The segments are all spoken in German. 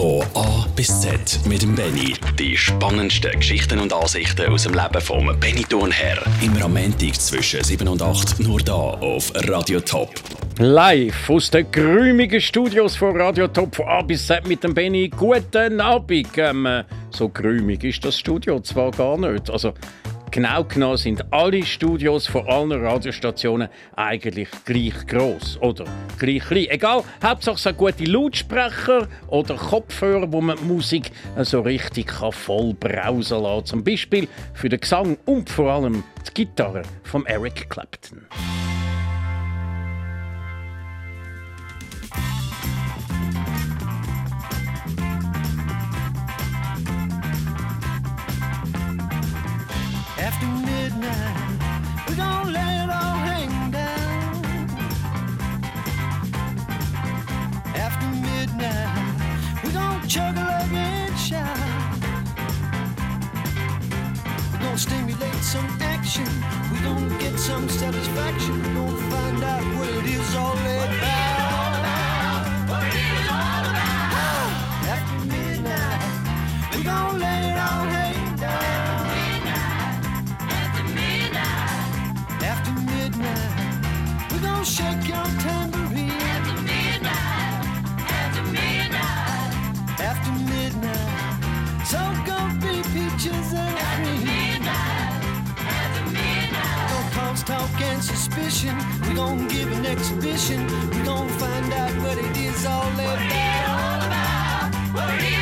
Von A bis Z mit dem Benny. Die spannendsten Geschichten und Ansichten aus dem Leben vom Benny. Immer am Montag zwischen 7 und 8 nur da auf Radio Top. Live aus den geräumigen Studios von Radio Top von A bis Z mit dem Benny. Guten Abend. Ähm, so geräumig ist das Studio zwar gar nicht. Also Genau genommen sind alle Studios von allen Radiostationen eigentlich gleich groß oder gleich klein. Egal, Hauptsache es gute Lautsprecher oder Kopfhörer, wo man die Musik so richtig voll brausen lassen. Zum Beispiel für den Gesang und vor allem die Gitarre von Eric Clapton. After midnight, we're gonna let it all hang down. After midnight, we're gonna chug a lug and shout. We're gonna stimulate some action. We're gonna get some satisfaction. We're gonna find out what it is all about. Suspicion. We're gonna be pictures at me. Don't cause talk and suspicion. We gon' give an exhibition. We're gonna find out what it is all about. What it is all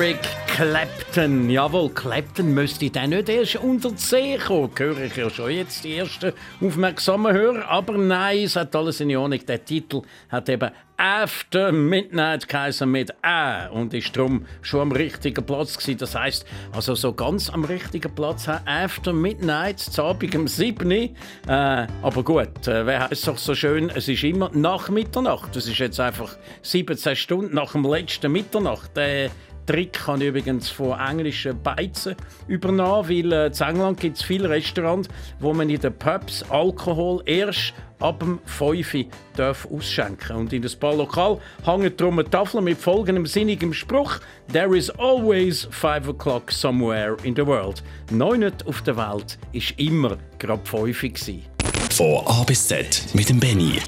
Eric Clapton. Jawohl, Clapton müsste dann nicht erst unter die See kommen. Höre ich ja schon jetzt die ersten aufmerksamen Hörer. Aber nein, es hat alles in Ordnung. Der Titel hat eben After Midnight geheißen mit A und ist darum schon am richtigen Platz gewesen. Das heißt, also so ganz am richtigen Platz After Midnight, zu Abend um 7 Uhr. Äh, aber gut, äh, wer heißt doch so schön, es ist immer nach Mitternacht. Es ist jetzt einfach 17 Stunden nach dem letzten Mitternacht. Äh, Trick habe ich übrigens von englischen Beizen übernommen, weil äh, in England gibt es viele Restaurants, wo man in den Pubs Alkohol erst ab dem 5 Uhr darf ausschenken Und in ein paar Lokal hängt drum eine Tafel mit folgendem sinnigen Spruch «There is always 5 o'clock somewhere in the world». Neun auf der Welt ist immer gerade 5 Uhr. Von A bis Z mit dem Benny.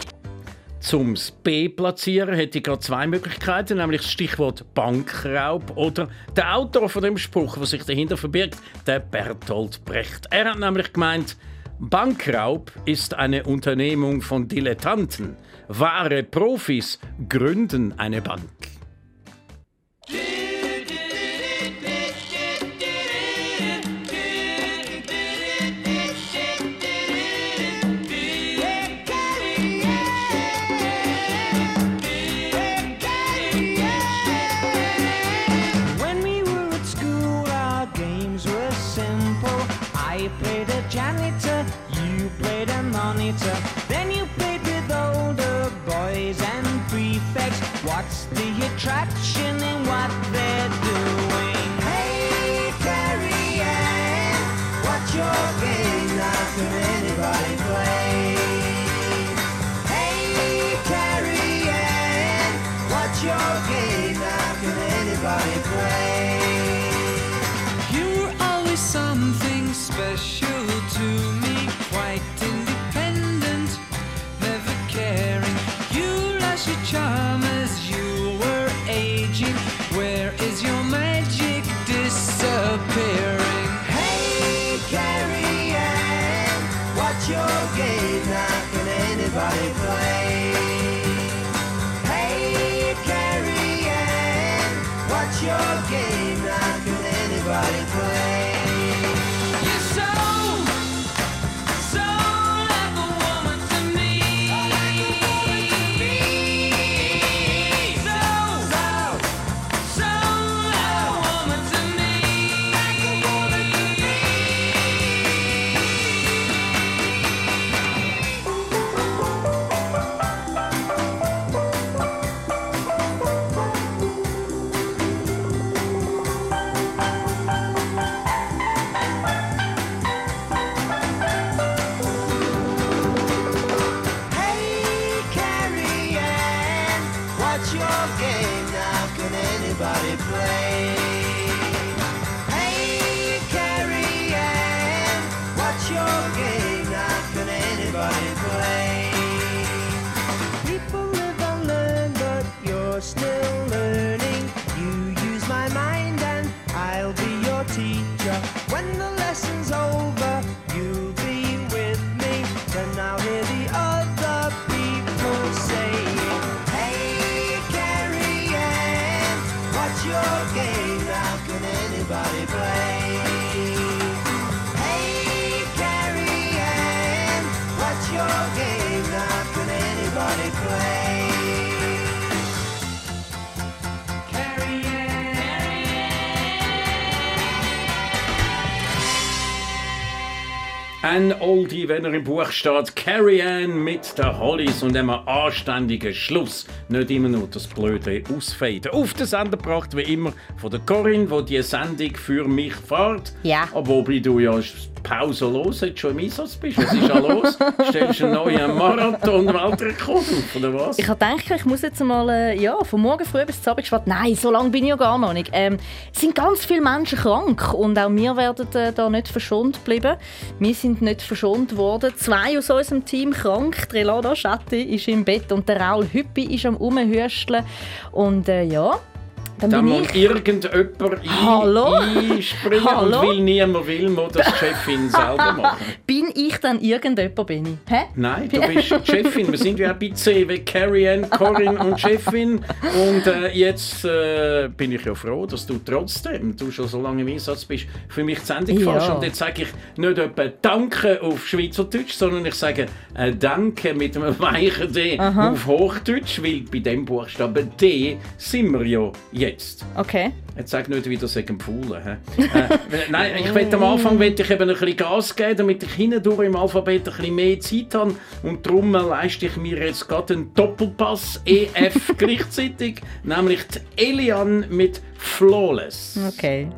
Zum B platzieren hätte ich gerade zwei Möglichkeiten, nämlich das Stichwort Bankraub oder der Autor von dem Spruch, was sich dahinter verbirgt, der Bertolt Brecht. Er hat nämlich gemeint, Bankraub ist eine Unternehmung von Dilettanten. Wahre Profis gründen eine Bank. Ein Oldie, wenn er im Buch steht, Carrie Ann mit der Hollies und einem anständigen Schluss. Nicht immer nur das blöde Ausfaden. Auf den Sender gebracht, wie immer, von der Corinne, die die Sendung für mich fährt. Ja. Obwohl du ja pausenlos jetzt schon im Einsatz bist. Was ist da los? Stellst du einen neuen Marathon-Weltrekord auf, oder was? Ich habe gedacht, ich muss jetzt mal äh, ja, von morgen früh bis zum Abend schwarz. Nein, so lange bin ich ja gar noch nicht. Ähm, es sind ganz viele Menschen krank und auch wir werden äh, da nicht verschont bleiben. Wir sind nicht verschont worden. Zwei aus unserem Team krank. Die Relada Schatti ist im Bett und der Raul Hüppi ist am Umhüsteln. Und äh, ja, dann Da muss ich... irgendjemand ein, Hallo? einspringen Hallo? und weil niemand will, muss das die Chefin selber machen. Bin ich dann irgendjemand, bin ich? Hä? Nein, du bist die Chefin. Wir sind ja bei C wie Carrie Ann, Corinne und Chefin. Und äh, jetzt äh, bin ich ja froh, dass du trotzdem, du schon so lange im Einsatz bist, für mich die Sendung Ja. fährst. Und jetzt sage ich nicht etwa Danke auf Schweizerdeutsch, sondern ich sage äh, Danke mit einem weichen D auf Hochdeutsch, weil bei dem Buchstaben D sind wir ja jetzt. Okay. Jetzt sag nicht wieder, es sei empfohlen. hä? äh, nein, ich will am Anfang will ich eben ein bisschen Gas geben, damit ich hindurch im Alphabet ein bisschen mehr Zeit habe. Und darum leiste ich mir jetzt gerade einen Doppelpass EF gleichzeitig, nämlich die Elian mit Flawless. Okay.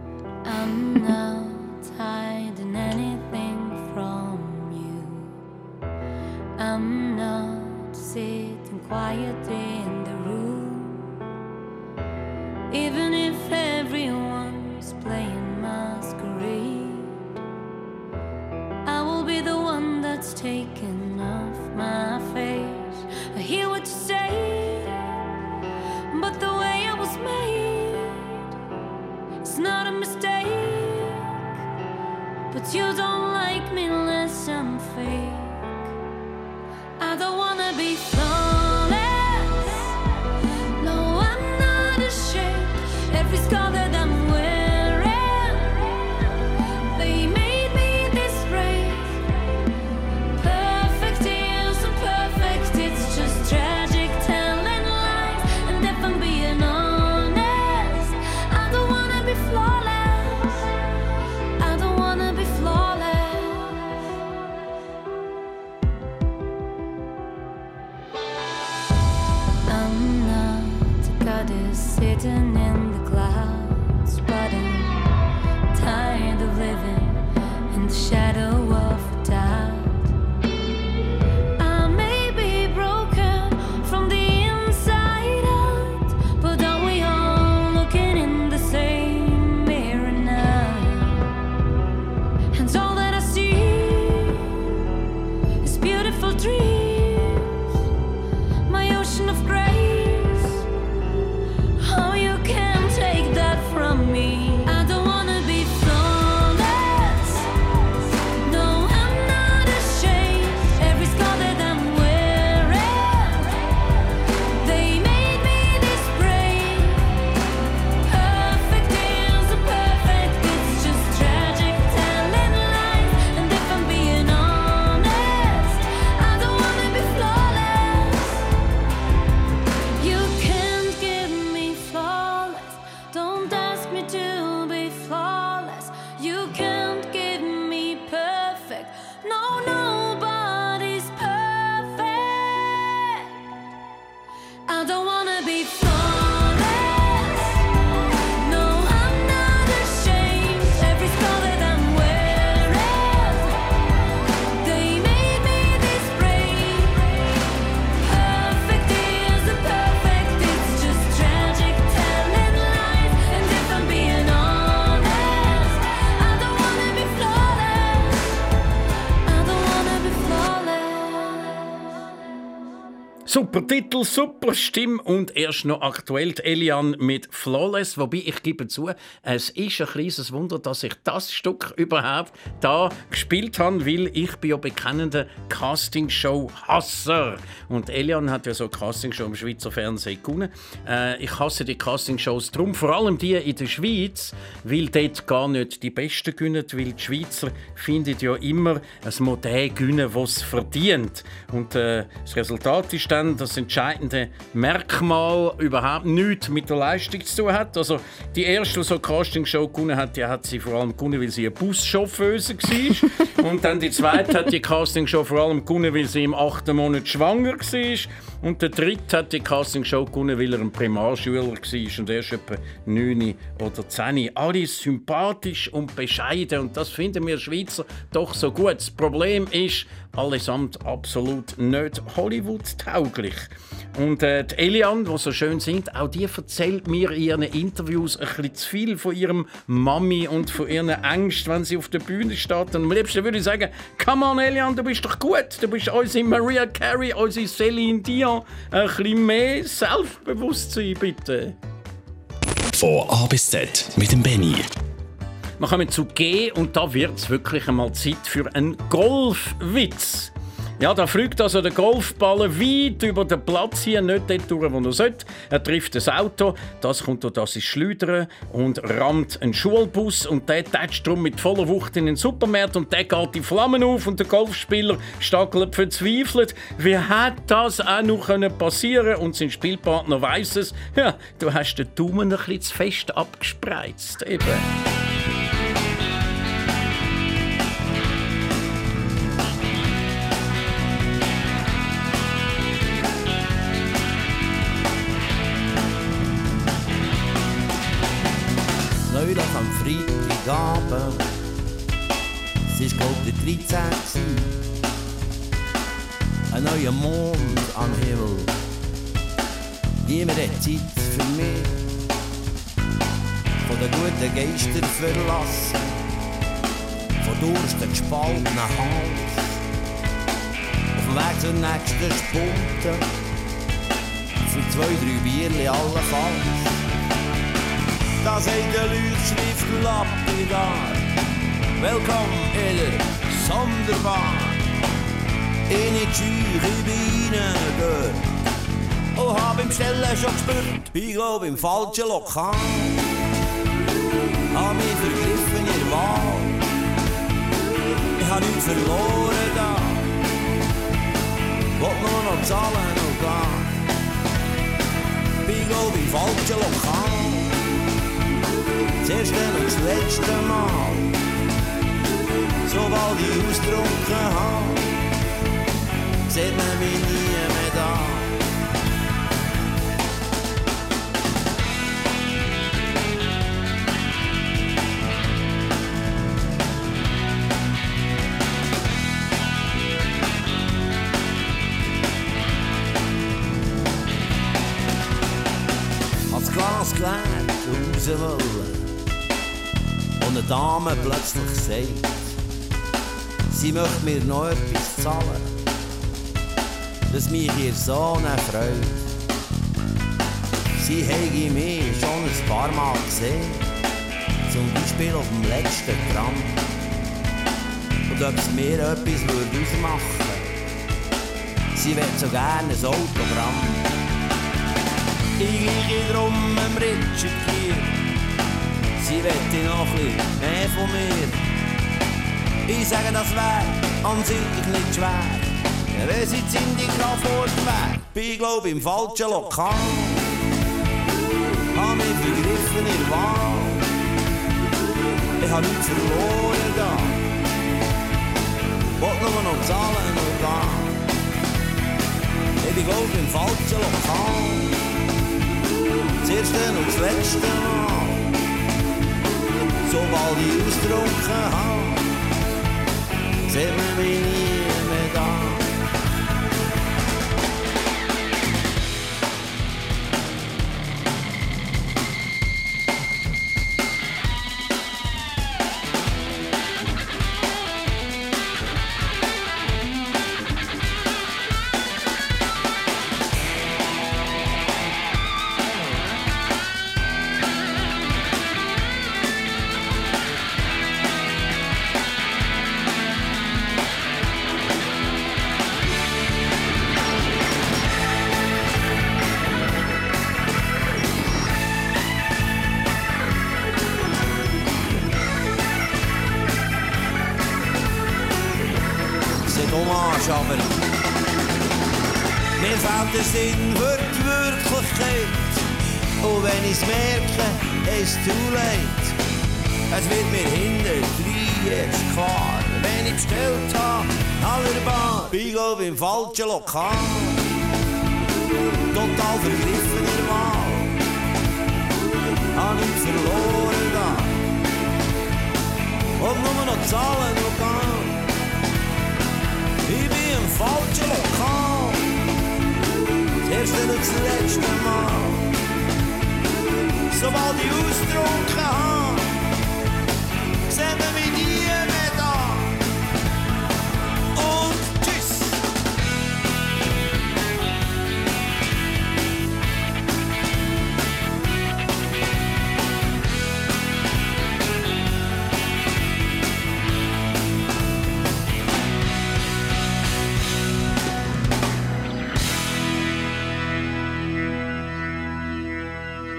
tenderness. Titel, super Stimme und erst noch aktuell Elian mit Flawless. Wobei ich gebe zu, es ist ein kleines Wunder, dass ich das Stück überhaupt da gespielt habe, weil ich bin ja bekennender Castingshow-Hasser. Und Elian hat ja so Castingshow im Schweizer Fernsehen gewonnen. Äh, ich hasse die Castingshows drum, vor allem die in der Schweiz, weil dort gar nicht die Besten gewinnen, weil die Schweizer finden ja immer, es muss der gewinnen, es verdient. Und äh, das Resultat ist dann das entscheidende Merkmal überhaupt nichts mit der Leistung zu tun hat. Also die erste, die so eine Castingshow gewonnen hat, die hat sie vor allem gewonnen, weil sie eine Buschauffeuse war. Und dann die zweite hat die Castingshow vor allem gewonnen, weil sie im achten Monat schwanger war. Und der dritte hat die Castingshow gewonnen, weil er ein Primarschüler war und erst etwa 9 oder 10. Alle sympathisch und bescheiden und das finden wir Schweizer doch so gut. Das Problem ist, allesamt absolut nicht Hollywood-tauglich. Und äh, die Elian, die so schön singt, auch die erzählt mir in ihren Interviews ein bisschen zu viel von ihrem Mami und von ihren Ängsten, wenn sie auf der Bühne steht. Und am liebsten würde ich sagen, come on Elian, du bist doch gut, du bist unsere Maria Carey, unsere Celine Dion. Ein bisschen mehr Selbstbewusstsein, bitte. Von A bis Z mit dem Benny. Wir kommen zu G und da wird es wirklich einmal Zeit für einen Golfwitz. Ja, da fliegt also der Golfball weit über den Platz hier, nicht dort durch, wo er sollte. Er trifft das Auto, das kommt durch das Schleudern und rammt einen Schulbus und der tätscht drum mit voller Wucht in den Supermarkt und der geht die Flammen auf und der Golfspieler stackelt verzweifelt. Wie hat das auch noch können passieren Und sein Spielpartner weiß es. Ja, du hast den Daumen ein bisschen zu fest abgespreizt. Eben. Freitagabend, es war glaub der 13. gewesen. Ein neuer Mond am Himmel. Niemand hat Zeit für mich. Von den guten Geistern verlassen. Von Durst ein gespaltener Hals. Auf dem Weg zur nächsten Spunte. Für zwei, drei Bierli allenfalls. Da sagt der Leuchtschrift lapidar. Willkommen in der Sonderbar. In die Tür, ich bin reingehört. Und hab im Stellen schon gespürt, ich glaub im falschen Lokal. Hab mich vergriffen in der Wahl. Ich hab nichts verloren da. Wollt nur noch zahlen und gehen. Ich glaub im falschen Lokal. Das erste und das letzte Mal. Sobald ich ausgetrunken habe, sieht man mich nie mehr da. Als Glas geleert raus eine Dame plötzlich sagt, sie möchte mir noch etwas zahlen, dass mich ihr Sohn erfreut. Sie habe mich schon ein paar Mal gesehen, zum Beispiel auf dem letzten Gramm. Und ob es mir etwas würde ausmachen sie will so gerne ein Autogramm. Ich gehe drum Richard hier. Sie wette noch ein bisschen mehr von mir. Ich sage, das wär an sich nicht schwer. Wenn sie jetzt in die Kraftort wär, bin glaub im falschen Lokal. Hab mich vergriffen in Wahl. Ich hab nichts verloren da. Wollt nur noch zahlen und gehen. Ich bin glaub im falschen Lokal. Das erste und das letzte Mal. Sobald ich ausgetrunken habe, sieht man mich nie Das erste und das letzte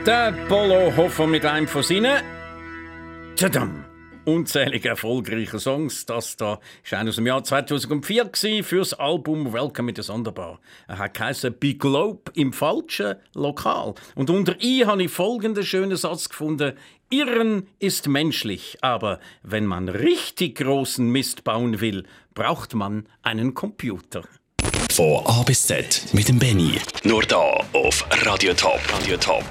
Der Polo Hofer mit einem von seinen Tadam! unzählige erfolgreiche Songs. Das da ist einer aus dem Jahr 2004 gewesen, fürs Album Welcome mit der Sonderbar. Er hat geheißen Big Globe im falschen Lokal. Und unter I habe ich folgenden schönen Satz gefunden. Irren ist menschlich, aber wenn man richtig großen Mist bauen will, braucht man einen Computer. Von A bis Z mit dem Benny. Nur da auf Radio Top. Radio Top.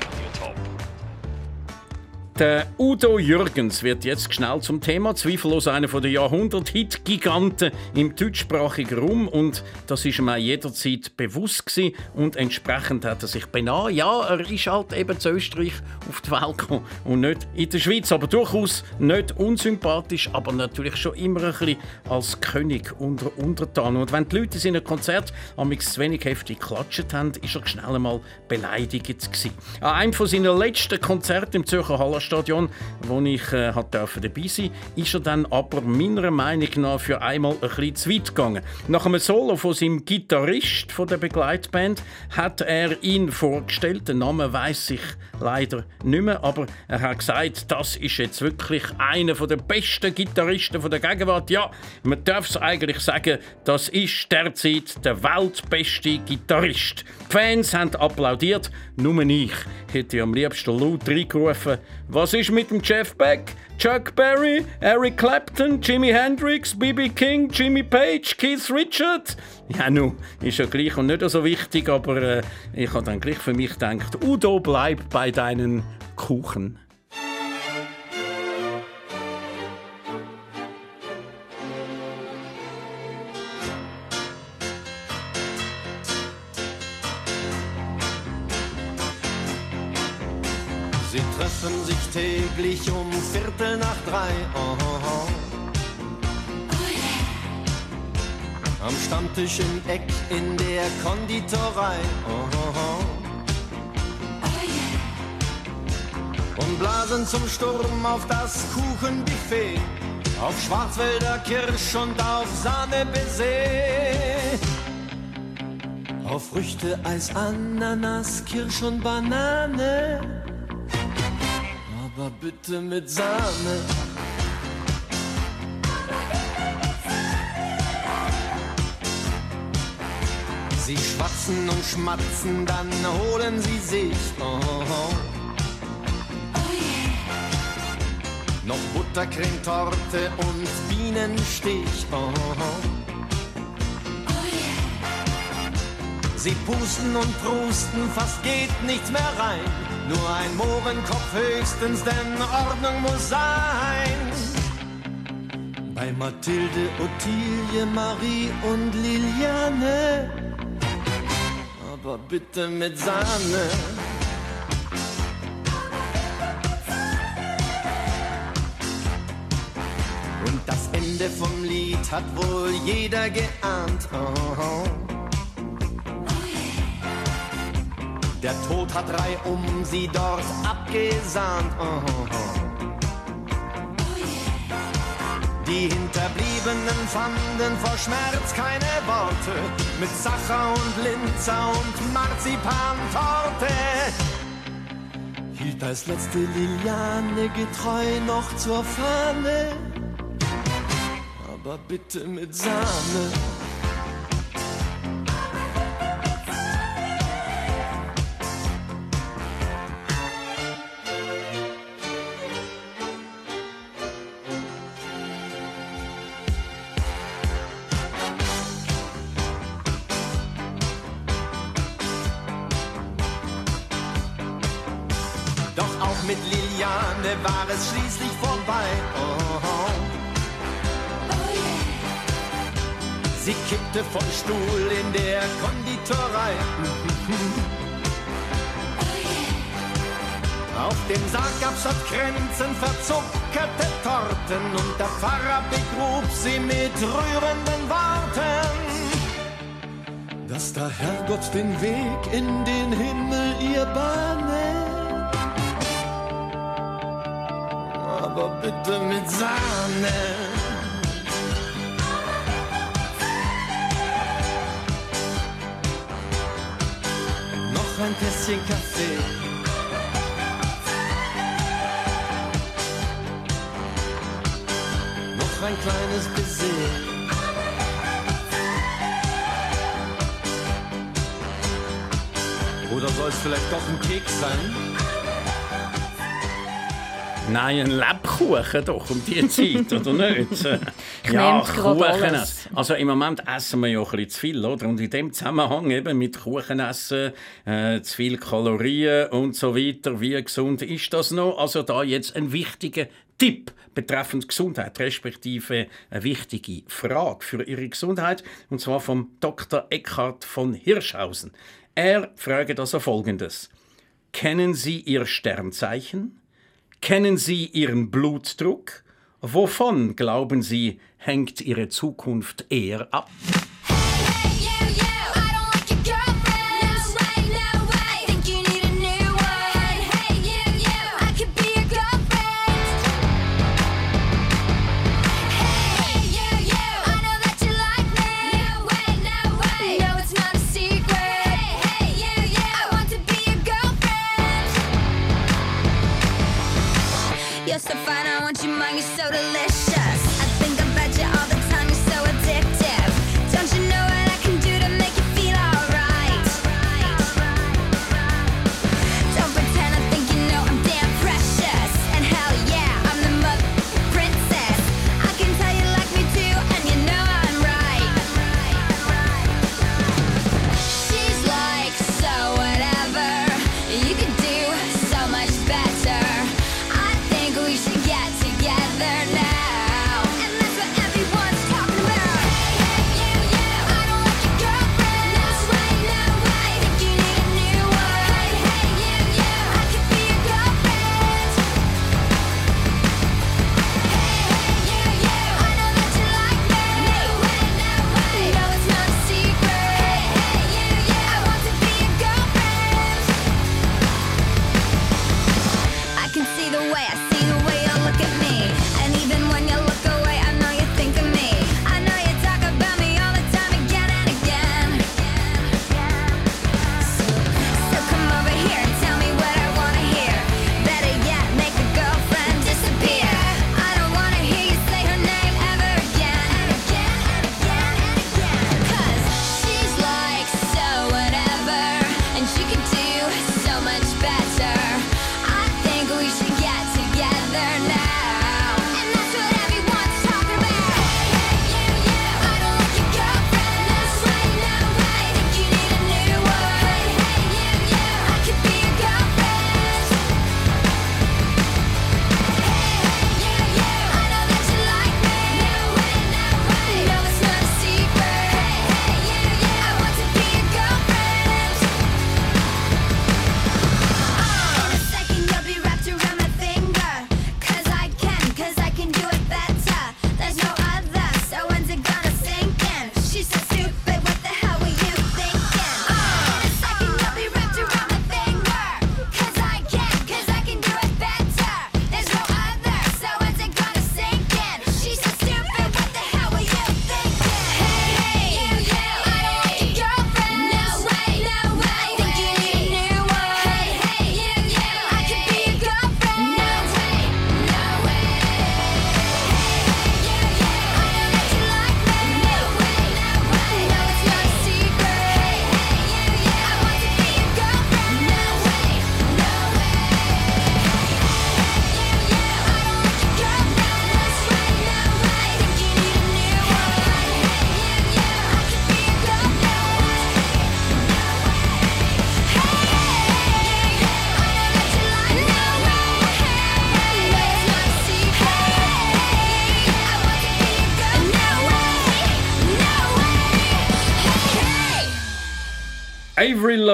Der Udo Jürgens wird jetzt schnell zum Thema. Zweifellos einer der Jahrhundert-Hit-Giganten im deutschsprachigen Raum. Und das ist ihm auch jederzeit bewusst gewesen. Und entsprechend hat er sich beinahe, ja, er ist halt eben zu Österreich auf die Welt gekommen und nicht in der Schweiz. Aber durchaus nicht unsympathisch, aber natürlich schon immer ein bisschen als König unter Untertan. Und wenn die Leute in seinem Konzert amigs zu wenig heftig geklatscht haben, ist er schnell einmal beleidigt gewesen. An einem von seinen letzten Konzerten im Zürcher Hallerstadion, wo ich äh, hat dabei sein, ist er dann aber meiner Meinung nach für einmal ein bisschen zu weit gegangen. Nach einem Solo von seinem Gitarrist von der Begleitband hat er ihn vorgestellt. Den Namen weiß ich leider nicht mehr, aber er hat gesagt, das ist jetzt wirklich einer der besten Gitarristen der Gegenwart. Ja, man darf es eigentlich sagen, das ist derzeit der weltbeste Gitarrist. Die Fans haben applaudiert, nur ich hätte am liebsten laut reingerufen, was ist mit dem Jeff Beck, Chuck Berry, Eric Clapton, Jimi Hendrix, B.B. King, Jimmy Page, Keith Richard? Ja, nun, ist ja gleich und nicht so wichtig, aber äh, ich habe dann gleich für mich gedacht, Udo, bleib bei deinen Kuchen. Täglich um Viertel nach drei. Oh, oh, oh. Am Stammtisch im Eck in der Konditorei. Oh, oh, oh. Und blasen zum Sturm auf das Kuchenbuffet. Auf Schwarzwälder Kirsch und auf Sahne Baiser. Auf Früchte, Eis, Ananas, Kirsch und Banane. Aber bitte mit Sahne. Sie schwatzen und schmatzen, dann holen sie sich. Oh, oh. Noch Buttercremetorte und Bienenstich. Oh, oh. Sie pusten und prusten, fast geht nichts mehr rein. Nur ein Mohrenkopf höchstens, denn Ordnung muss sein. Bei Mathilde, Ottilie, Marie und Liliane. Aber bitte mit Sahne. Und das Ende vom Lied hat wohl jeder geahnt. Oh. Der Tod hat reihum sie dort abgesahnt. Oh. Die Hinterbliebenen fanden vor Schmerz keine Worte mit Sacher und Linzer und Marzipantorte. Hielt als letzte Liliane getreu noch zur Fahne, aber bitte mit. Sahne Kippte vom Stuhl in der Konditorei. Auf dem Sarg gab's statt Kränzen verzuckerte Torten und der Pfarrer begrub sie mit rührenden Worten. Dass der Herrgott den Weg in den Himmel ihr bahne. Aber bitte mit Sahne. Ein Tässchen Kaffee. Noch ein kleines Baiser. Oder soll es vielleicht doch ein Keks sein? Nein, ein Lebkuchen doch um die Zeit, oder nicht? Ich nehme gerade alles. Also im Moment essen wir ja ein bisschen zu viel, oder? Und in dem Zusammenhang eben mit Kuchenessen, äh, zu viel Kalorien und so weiter, wie gesund ist das noch? Also da jetzt ein wichtiger Tipp betreffend Gesundheit, respektive eine wichtige Frage für Ihre Gesundheit, und zwar vom Dr. Eckhard von Hirschhausen. Er fragt also Folgendes. Kennen Sie Ihr Sternzeichen? Kennen Sie Ihren Blutdruck? Wovon, glauben Sie, hängt Ihre Zukunft eher ab? You're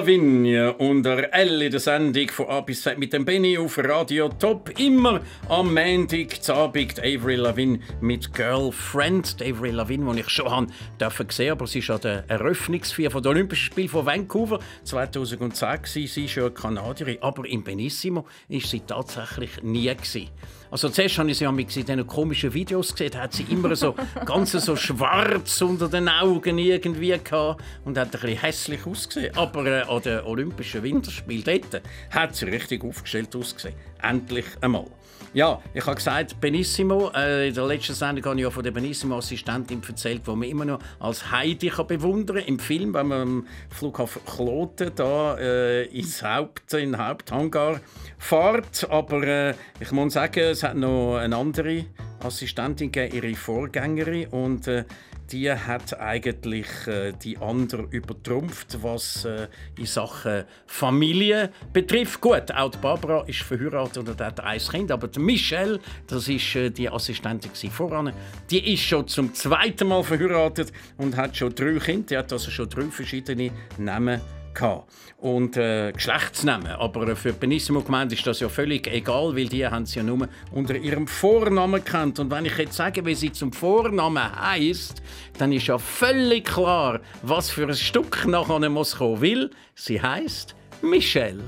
Lavigne unter L in der Sendung von A bis Z mit dem Benny auf Radio Top. Immer am Montag Abend Avril Lavigne mit Girlfriend. Die Avril Lavigne, die ich schon haben dürfen sehen, aber sie ist an der Eröffnungsfeier von den Olympischen Spielen von Vancouver 2010 gewesen. Sie ist ja Kanadierin, aber im Benissimo ist sie tatsächlich nie gewesen. Also zuerst habe ich sie in diesen komischen Videos gesehen, da hat sie immer so ganz so schwarz unter den Augen irgendwie gehabt und hat ein bisschen hässlich ausgesehen. Aber äh, an den Olympischen Winterspielen dort hat sie richtig aufgestellt ausgesehen. Endlich einmal. Ja, ich habe gesagt, Benissimo. Äh, in der letzten Sendung habe ich ja von der Benissimo-Assistentin erzählt, die man immer noch als Heidi kann bewundern kann. Im Film, wenn man am Flughafen Kloten da äh, ins Haupt, in den Haupthangar fährt. Aber äh, ich muss sagen, es hat noch eine andere Assistentin gegeben, ihre Vorgängerin. Und äh, die hat eigentlich äh, die andere übertrumpft, was äh, in Sachen Familie betrifft. Gut, auch Barbara ist verheiratet und hat ein Kind, aber Michelle, das ist äh, die Assistentin voran, die ist schon zum zweiten Mal verheiratet und hat schon drei Kinder. Die hat also schon drei verschiedene Namen gehabt. Und äh, Geschlechtsnamen. Aber äh, für die Benissimo-Gemeinde ist das ja völlig egal, weil die haben sie ja nur unter ihrem Vornamen kennt. Und wenn ich jetzt sage, wie sie zum Vornamen heißt, dann ist ja völlig klar, was für ein Stück nachher muss kommen will. Sie heißt. Michelle,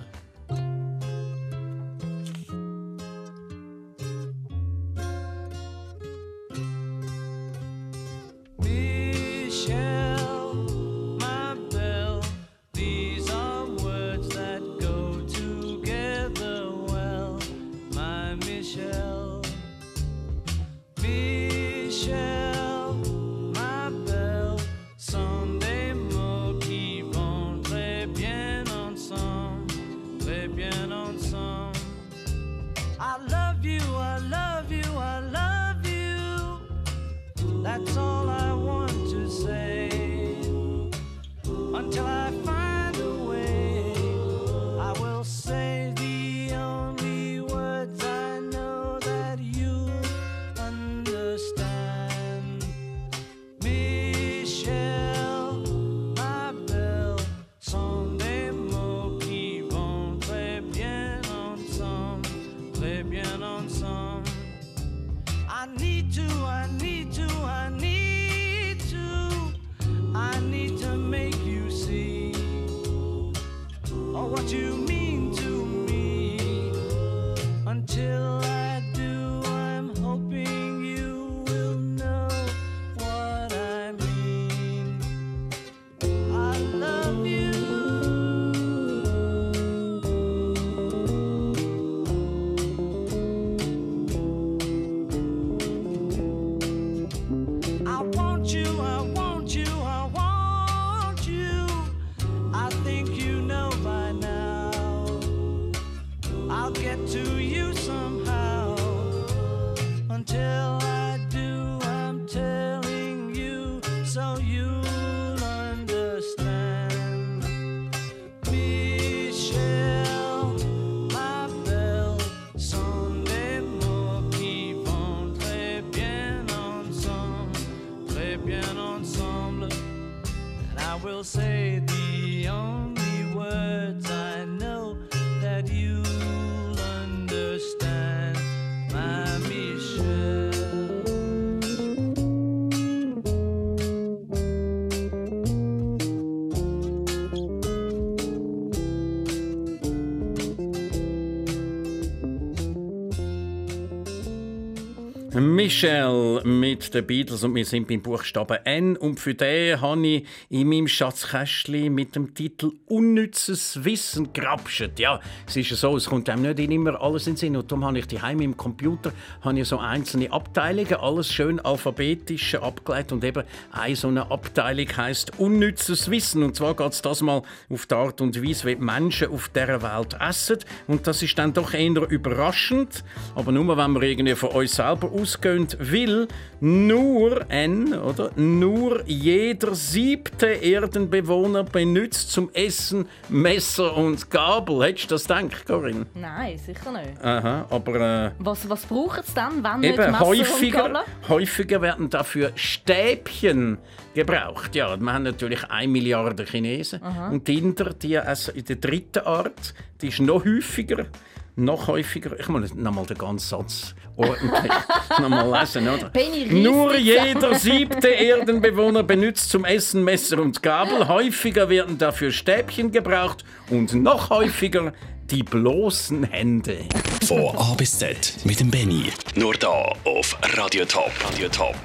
Michelle mit den Beatles und wir sind beim Buchstaben N. Und für den habe ich in meinem Schatzkästchen mit dem Titel «Unnützes Wissen» grapscht. Ja, es ist ja so, es kommt einem nicht immer alles in den Sinn. Und darum habe ich die Heim im Computer habe ich so einzelne Abteilungen, alles schön alphabetisch abgeleitet und eben eine so eine Abteilung heißt «Unnützes Wissen» und zwar geht es das mal auf die Art und Weise, wie Menschen auf dieser Welt essen. Und das ist dann doch eher überraschend, aber nur wenn wir irgendwie von uns selber ausgehen tönt, weil nur N, oder? Nur jeder siebte Erdenbewohner benutzt zum Essen Messer und Gabel. Hättest du das gedacht, Corinne? Nein, sicher nicht. Aha, aber äh, Was, was braucht es dann, wenn nicht Eben, Messer und häufiger, Gabel? häufiger werden dafür Stäbchen gebraucht. Ja, wir haben natürlich 1 Milliarde Chinesen. Und die Inder, die also in der dritten Art, die ist noch häufiger. Noch häufiger. Ich muss noch mal den ganzen Satz ordentlich noch mal lesen, oder? Nur jeder siebte Erdenbewohner benutzt zum Essen Messer und Gabel. Häufiger werden dafür Stäbchen gebraucht und noch häufiger die bloßen Hände. Von A bis Z mit dem Benny. Nur da auf Radio Top. Radio Top.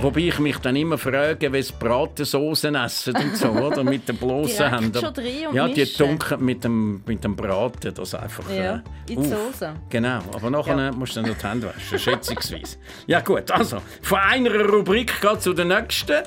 Wobei ich mich dann immer frage, wie sie Bratensoßen essen und so, oder? Mit den bloßen Händen. schon rein und ja, die mischen. tunken mit dem, mit dem Braten, das einfach. Ja, äh, in die. Soße. Genau, aber nachher Ja. musst du dann noch die Hände waschen, schätzungsweise. Ja, gut, also, von einer Rubrik geht zu der nächsten.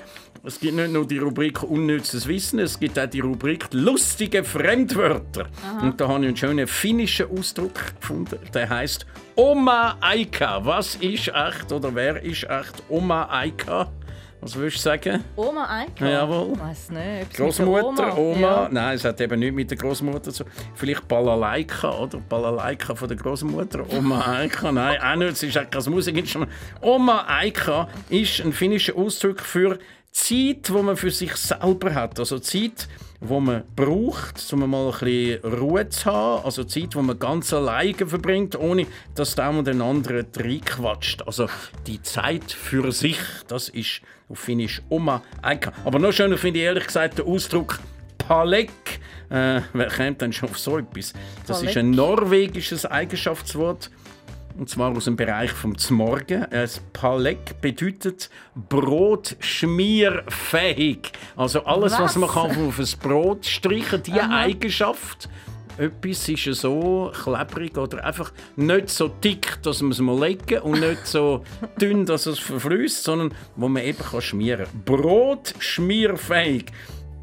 Es gibt nicht nur die Rubrik Unnützes Wissen, es gibt auch die Rubrik Lustige Fremdwörter. Und da habe ich einen schönen finnischen Ausdruck gefunden, der heißt Oma Aika. Was ist echt oder wer ist echt Oma Aika? Was würdest du sagen? Oma Eika? Jawohl. Ich weiss nicht. Großmutter, Oma, Ja. nein, es hat eben nichts mit der Großmutter zu Vielleicht Balalaika, oder? Balalaika von der Großmutter. Oma Aika, nein, auch nicht, es ist auch kein Musikinstrument. Oma Aika ist ein finnischer Ausdruck für Zeit, die man für sich selber hat. Also Zeit, wo man braucht, um mal ein bisschen Ruhe zu haben. Also Zeit, wo man ganz alleine verbringt, ohne dass der und den anderen reinquatscht. Also die Zeit für sich, das ist auf Finnisch Oma Aika. Aber noch schöner finde ich ehrlich gesagt den Ausdruck Palek. Äh, wer kommt denn schon auf so etwas? Das ist ein norwegisches Eigenschaftswort. Und zwar aus dem Bereich vom Zmorgen. Ein Palek bedeutet brotschmierfähig. Also alles, was, Was? man kann auf ein Brot streichen, diese Eigenschaft. Etwas ist ja so klebrig oder einfach nicht so dick, dass man es mal legen und nicht so dünn, dass es verfließt, sondern wo man eben kann schmieren kann. Brot schmierfähig.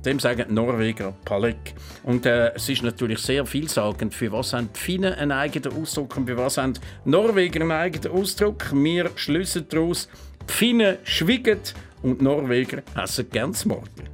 Dem sagen die Norweger Palek. Und äh, es ist natürlich sehr vielsagend. Für was haben die Finnen einen eigenen Ausdruck und für was haben die Norweger einen eigenen Ausdruck? Wir schließen daraus, die Finnen schwiegen und die Norweger essen gern Morgen.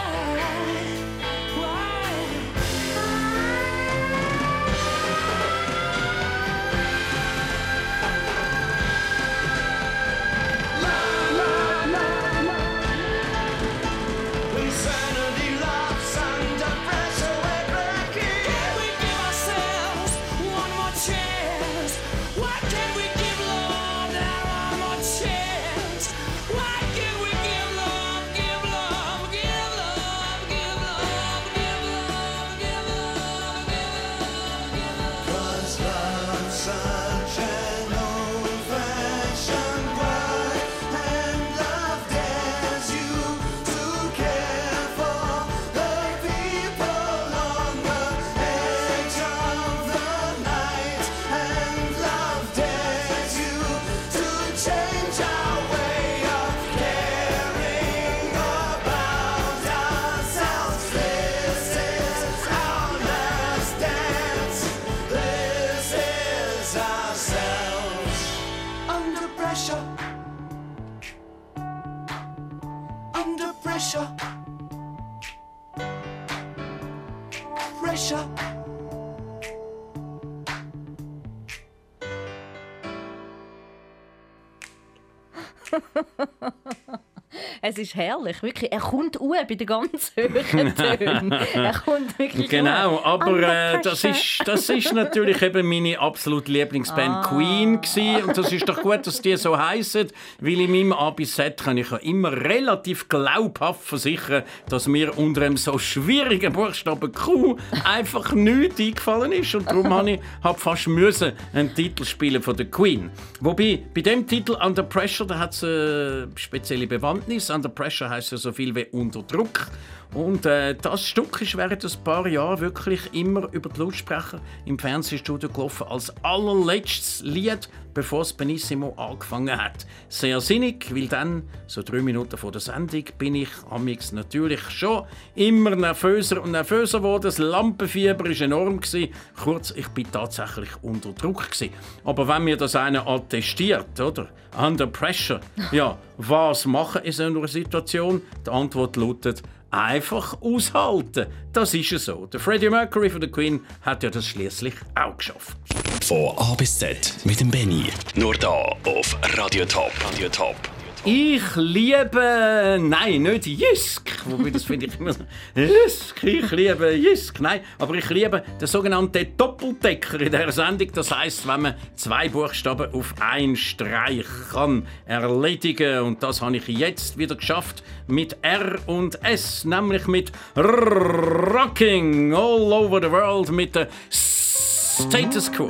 Es ist herrlich, wirklich. Er kommt uhr bei den ganz hohen Tönen. er kommt wirklich Genau, uhr. aber äh, das, ist, das ist natürlich eben meine absolute Lieblingsband Ah. Queen gewesen. und das ist doch gut, dass die so heißen, weil in meinem A bis Z kann ich ja immer relativ glaubhaft versichern, dass mir unter einem so schwierigen Buchstaben Q einfach nichts eingefallen ist und darum habe ich hab fast müssen einen Titel spielen von der Queen. Wobei bei dem Titel Under Pressure, da hat es eine spezielle Bewandtnis. Under Pressure heißt ja so viel wie unter Druck. Und äh, das Stück ist während ein paar Jahren wirklich immer über die Lautsprecher im Fernsehstudio gelaufen als allerletztes Lied, bevor das Benissimo angefangen hat. Sehr sinnig, weil dann, so drei Minuten vor der Sendung, bin ich amix natürlich schon immer nervöser und nervöser geworden. Das Lampenfieber war enorm. Gewesen. Kurz, ich bin tatsächlich unter Druck. Gewesen. Aber wenn mir das einer attestiert, oder? Under pressure. Ja, was machen in so einer Situation? Die Antwort lautet, einfach aushalten. Das ist es so. Der Freddie Mercury von der Queen hat ja das schließlich auch geschafft. Von A bis Z mit dem Benny. Nur da auf Radio Top. Radio Top. Ich liebe, nein, nicht Jysk, wobei das finde ich immer so, Jysk, ich liebe Jysk, nein, aber ich liebe den sogenannten Doppeldecker in dieser Sendung. Das heißt, wenn man zwei Buchstaben auf einen Streich kann erledigen und das habe ich jetzt wieder geschafft mit R und S, nämlich mit Rocking All Over the World mit der Status Quo.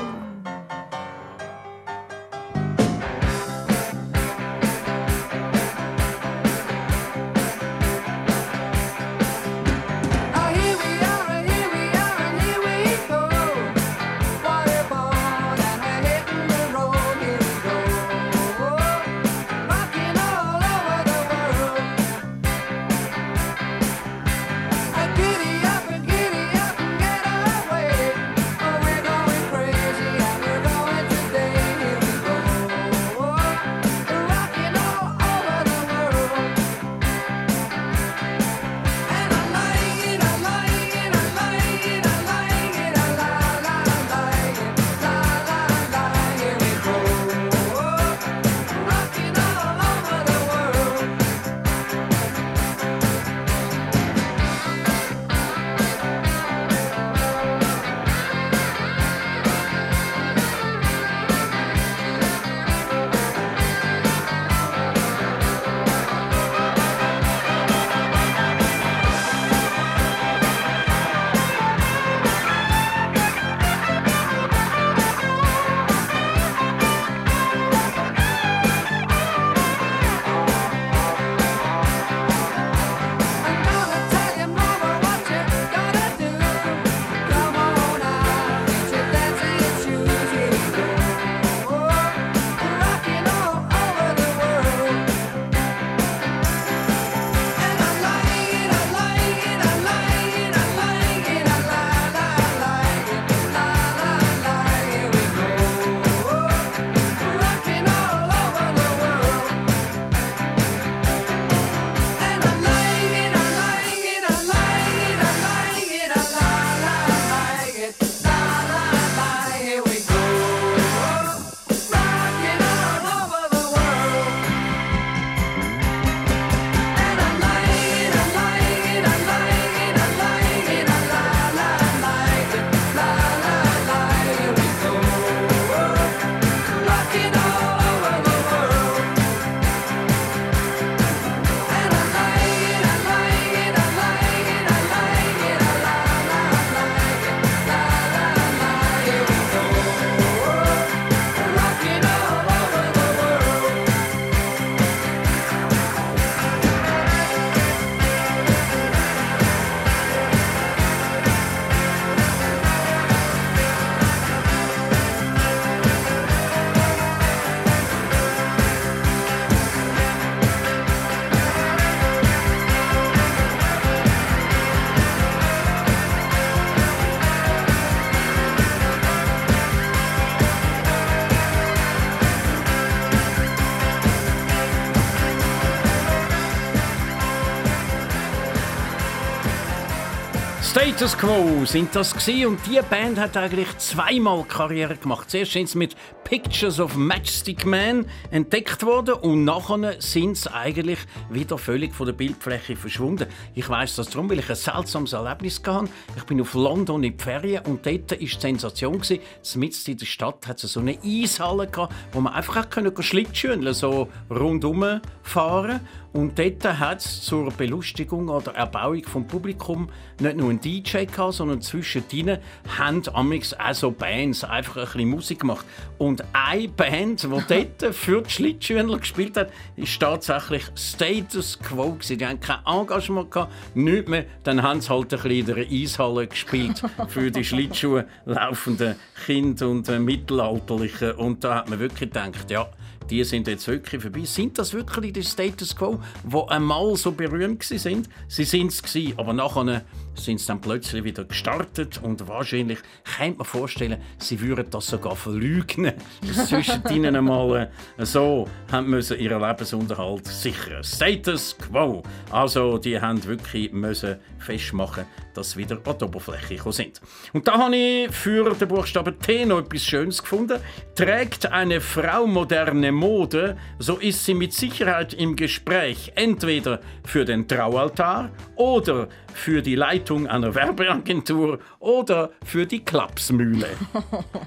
Status Quo sind das gewesen und die Band hat eigentlich zweimal Karriere gemacht. Zuerst sind sie mit Pictures of Matchstick Man entdeckt worden und nachher sind sie eigentlich wieder völlig von der Bildfläche verschwunden. Ich weiß das darum, weil ich ein seltsames Erlebnis hatte. Ich bin auf London in die Ferien und dort war die Sensation gewesen, mitten in der Stadt hat so eine Eishalle gehabt, wo man einfach Schlittschuhen so rundum fahren und dort hat es zur Belustigung oder Erbauung vom Publikum nicht nur einen DJ gehabt, sondern zwischendrin haben amix auch so Bands einfach ein bisschen Musik gemacht. Und eine Band, die dort für die Schlittschuhler gespielt hat, ist tatsächlich Status Quo. gewesen. Die haben kein Engagement gehabt, nichts mehr. Dann haben sie halt ein bisschen in der Eishalle gespielt für die Schlittschuhe laufenden Kinder und äh, Mittelalterlichen. Und da hat man wirklich gedacht, ja, die sind jetzt wirklich vorbei. Sind das wirklich die Status Quo, die einmal so berühmt sind? Sie sind es gewesen, aber nachher sind sie dann plötzlich wieder gestartet und wahrscheinlich könnte man vorstellen, sie würden das sogar verleugnen, dass zwischen ihnen einmal äh, so haben müssen ihren Lebensunterhalt sichern. Status Quo. Also die haben wirklich müssen festmachen, dass sie wieder an die Oberfläche gekommen sind. Und da habe ich für den Buchstaben T noch etwas Schönes gefunden. Trägt eine Frau moderne Mode, so ist sie mit Sicherheit im Gespräch entweder für den Traualtar oder für die Leitung einer Werbeagentur oder für die Klapsmühle.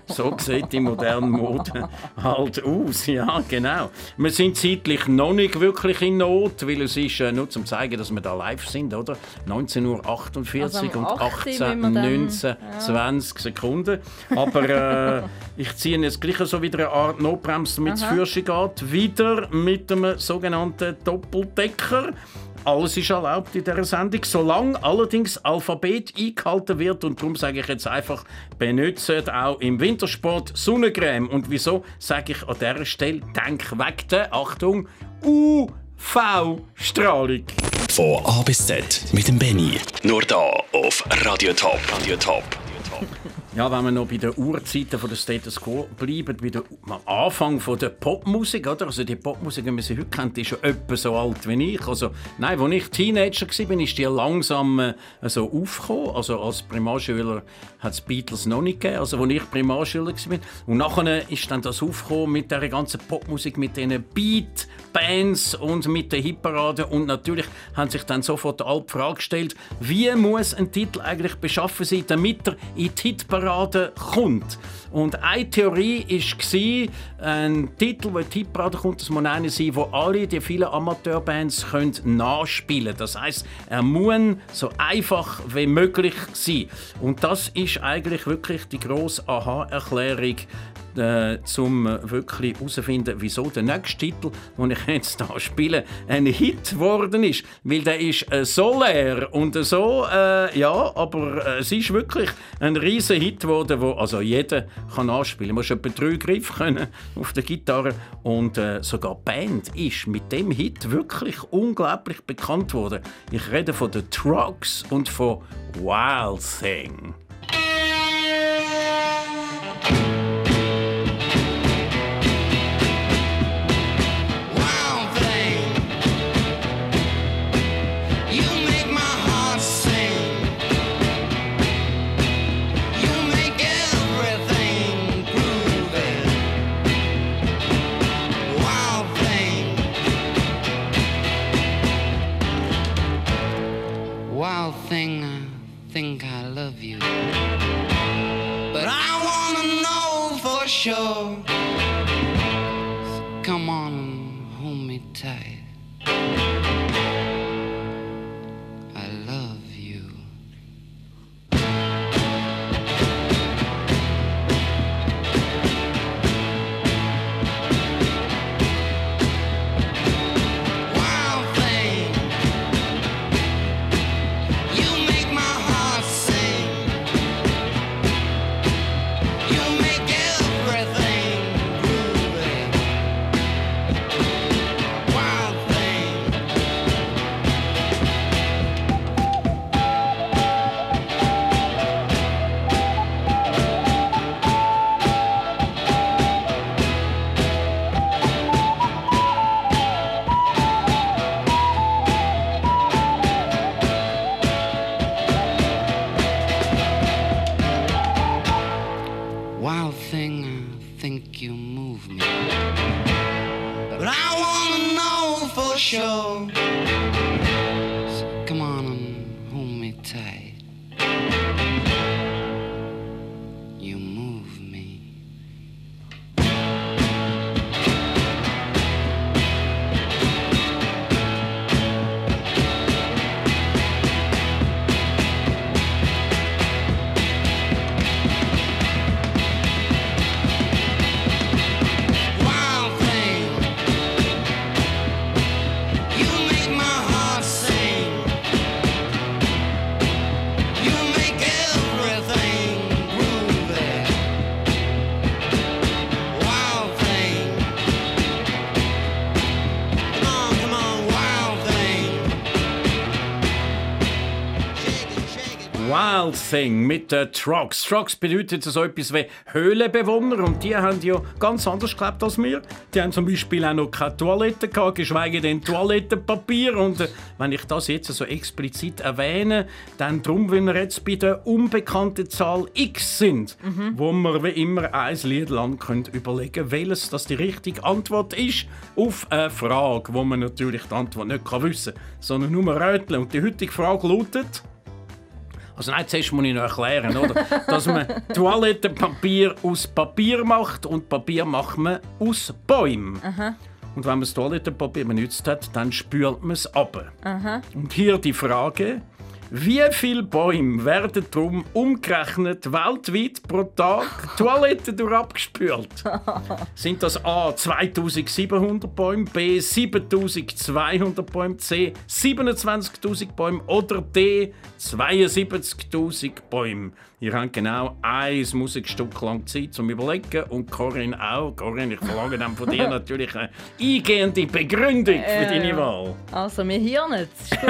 So sieht die moderne Mode halt aus, ja genau. Wir sind zeitlich noch nicht wirklich in Not, weil es ist äh, nur zum zeigen, dass wir da live sind, oder? 19.48 Also am und 8. 18, müssen wir dann- 19, 20 Sekunden. Aber äh, ich ziehe jetzt gleich so wieder eine Art Notbremse, damit es geht. Wieder mit einem sogenannten Doppeldecker. Alles ist erlaubt in dieser Sendung, solange allerdings Alphabet eingehalten wird. Und darum sage ich jetzt einfach, benutzt auch im Wintersport Sonnencreme. Und wieso sage ich an dieser Stelle, denk weg der, Achtung, UV-Strahlung. Von A bis Z mit dem Benny. Nur da auf Radio Top. Radio Top. Ja, wenn wir noch bei den Urzeiten von der Status Quo bleiben, bei der, am Anfang von der Popmusik, oder? Also die Popmusik, wie man sie heute kennt, die ist schon etwa so alt wie ich. Also, nein, als ich Teenager war, ist die langsam äh, so aufgekommen. Also als Primarschüler hat es Beatles noch nicht gegeben, also als ich Primarschüler war. Und nachher ist dann das aufgekommen mit der ganzen Popmusik, mit diesen Beat-Bands und mit den Hitparaden. Und natürlich haben sich dann sofort alle die Frage gestellt, wie muss ein Titel eigentlich beschaffen sein, damit er in die Hitparade kommt. Und eine Theorie war, ein Titel, der Hitparade kommt, das muss einer sein, wo alle die vielen Amateurbands können nachspielen können. Das heißt, er muss so einfach wie möglich sein. Und das ist eigentlich wirklich die grosse Aha-Erklärung äh, äh, wirklich herauszufinden, wieso der nächste Titel, den ich jetzt hier spiele, ein Hit geworden ist. Weil der ist äh, so leer und so, äh, ja, aber äh, es ist wirklich ein riesen Hit geworden, wo also jeder kann anspielen. Man muss etwa drei Griffe können auf der Gitarre und äh, sogar die Band ist mit dem Hit wirklich unglaublich bekannt worden. Ich rede von den Trucks und von Wild Thing. Wild Thing mit den Trucks. Trucks bedeutet so etwas wie Höhlenbewohner und die haben ja ganz anders gelebt als wir. Die haben zum Beispiel auch noch keine Toilette gehabt, geschweige denn Toilettenpapier. Und äh, wenn ich das jetzt so explizit erwähne, dann darum, wenn wir jetzt bei der unbekannten Zahl X sind, wo wir wie immer ein Lied lang können überlegen welches das die richtige Antwort ist auf eine Frage, wo man natürlich die Antwort nicht kann wissen kann, sondern nur rätseln. Und die heutige Frage lautet... Also nein, zuerst muss ich noch erklären, oder? dass man Toilettenpapier aus Papier macht und Papier macht man aus Bäumen. Und wenn man das Toilettenpapier benutzt hat, dann spült man es ab. Und hier die Frage, wie viele Bäume werden darum umgerechnet weltweit pro Tag Toiletten durch abgespült? Sind das A 2700 Bäume, B 7200 Bäume, C 27.000 Bäume oder D 72.000 Bäume? Ihr habt genau ein Musikstück lang Zeit zum Überlegen und Corinne auch. Corinne, ich verlange dann von dir natürlich eine eingehende Begründung für deine Wahl. Also, wir hier nicht. Ist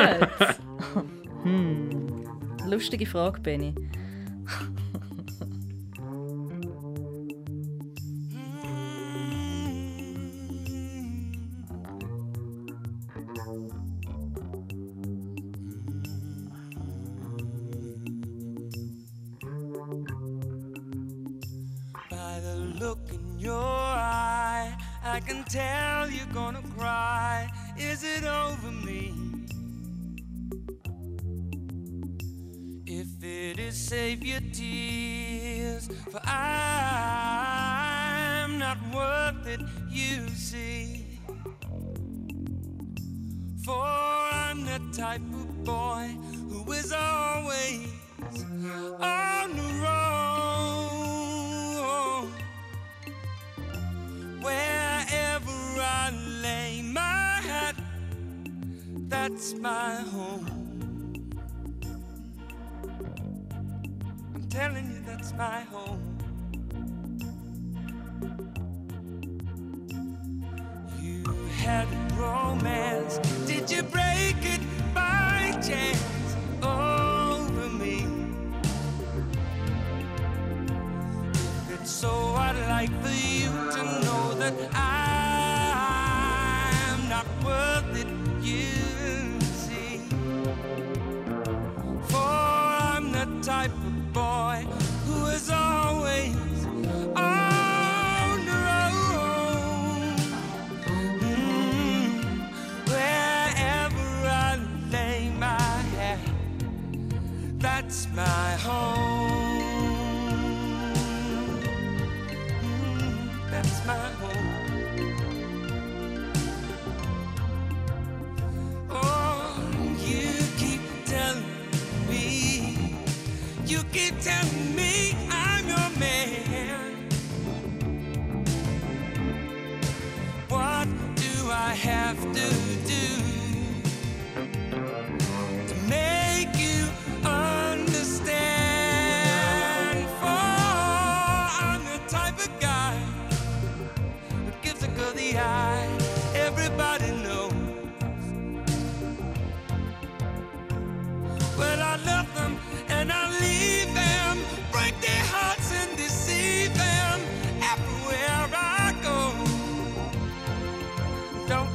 gut. hm. Lustige Frage, Benny. Tell you're gonna cry. Is it over me? It is, save your tears, for I'm not worth it, you see. For I'm the type of boy who is always on the road. Wherever I lay my hat, that's my home. Telling you, that's my home. You had romance, did you break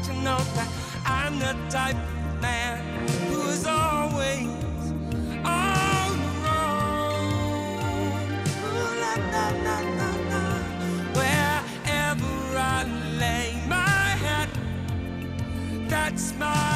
Don't know that I'm the type of man who is always on the road? Ooh, la, la, la, la, la. Wherever I lay my head. That's my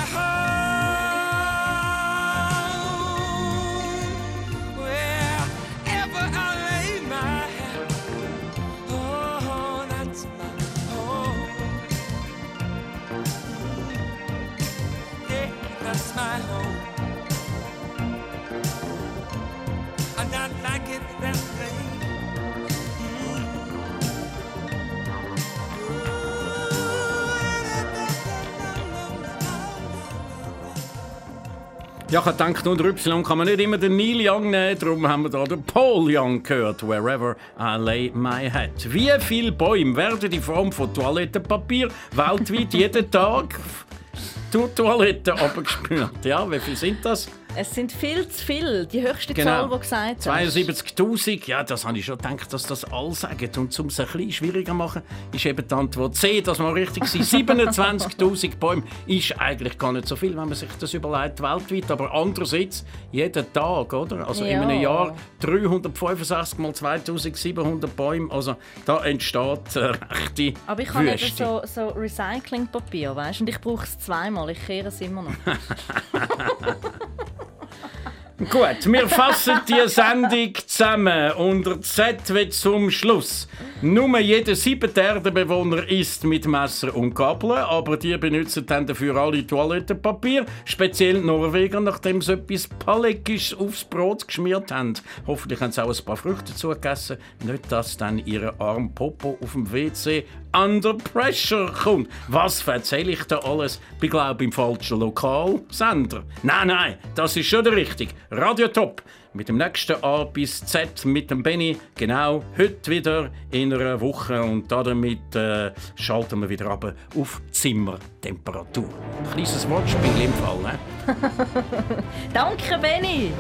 Ja, ich habe unter Y kann man nicht immer den Neil Young nehmen, darum haben wir da den Paul Young gehört, «Wherever I lay my head». Wie viele Bäume werden in Form von Toilettenpapier weltweit jeden Tag durch die Toilette abgespült? Ja, wie viele sind das? Es sind viel zu viel. Die höchste Genau. Zahl, die gesagt hast. 72'000, ja, das habe ich schon gedacht, dass das alle sagen. Und um es ein bisschen schwieriger machen, ist eben die Antwort C, das war richtig. sein. 27'000 Bäume ist eigentlich gar nicht so viel, wenn man sich das überlegt, weltweit. Aber andererseits, jeden Tag, oder? Also in Ja. einem Jahr 365 mal 2700 Bäume, also da entsteht eine rechte Aber ich habe eben so, so Recyclingpapier, weißt Und ich brauche es zweimal. Ich kehre es immer noch. Gut, wir fassen die Sendung zusammen unter Z wie zum Schluss. Nur jeder siebte Erdenbewohner isst mit Messer und Gabeln, aber die benutzen dann dafür alle Toilettenpapier, speziell Norweger, nachdem sie etwas Palekisches aufs Brot geschmiert haben. Hoffentlich haben sie auch ein paar Früchte dazu gegessen, nicht dass dann ihre arm Popo auf dem WC under pressure kommt. Was erzähle ich da alles? Ich glaube im falschen Lokalsender. Nein, nein, das ist schon der richtige. Radio Top. Mit dem nächsten A bis Z mit dem Benny. Genau heute wieder in einer Woche. Und damit äh, schalten wir wieder ab auf Zimmertemperatur. Kleines Wortspiel im Fall, ne? Danke, Benny!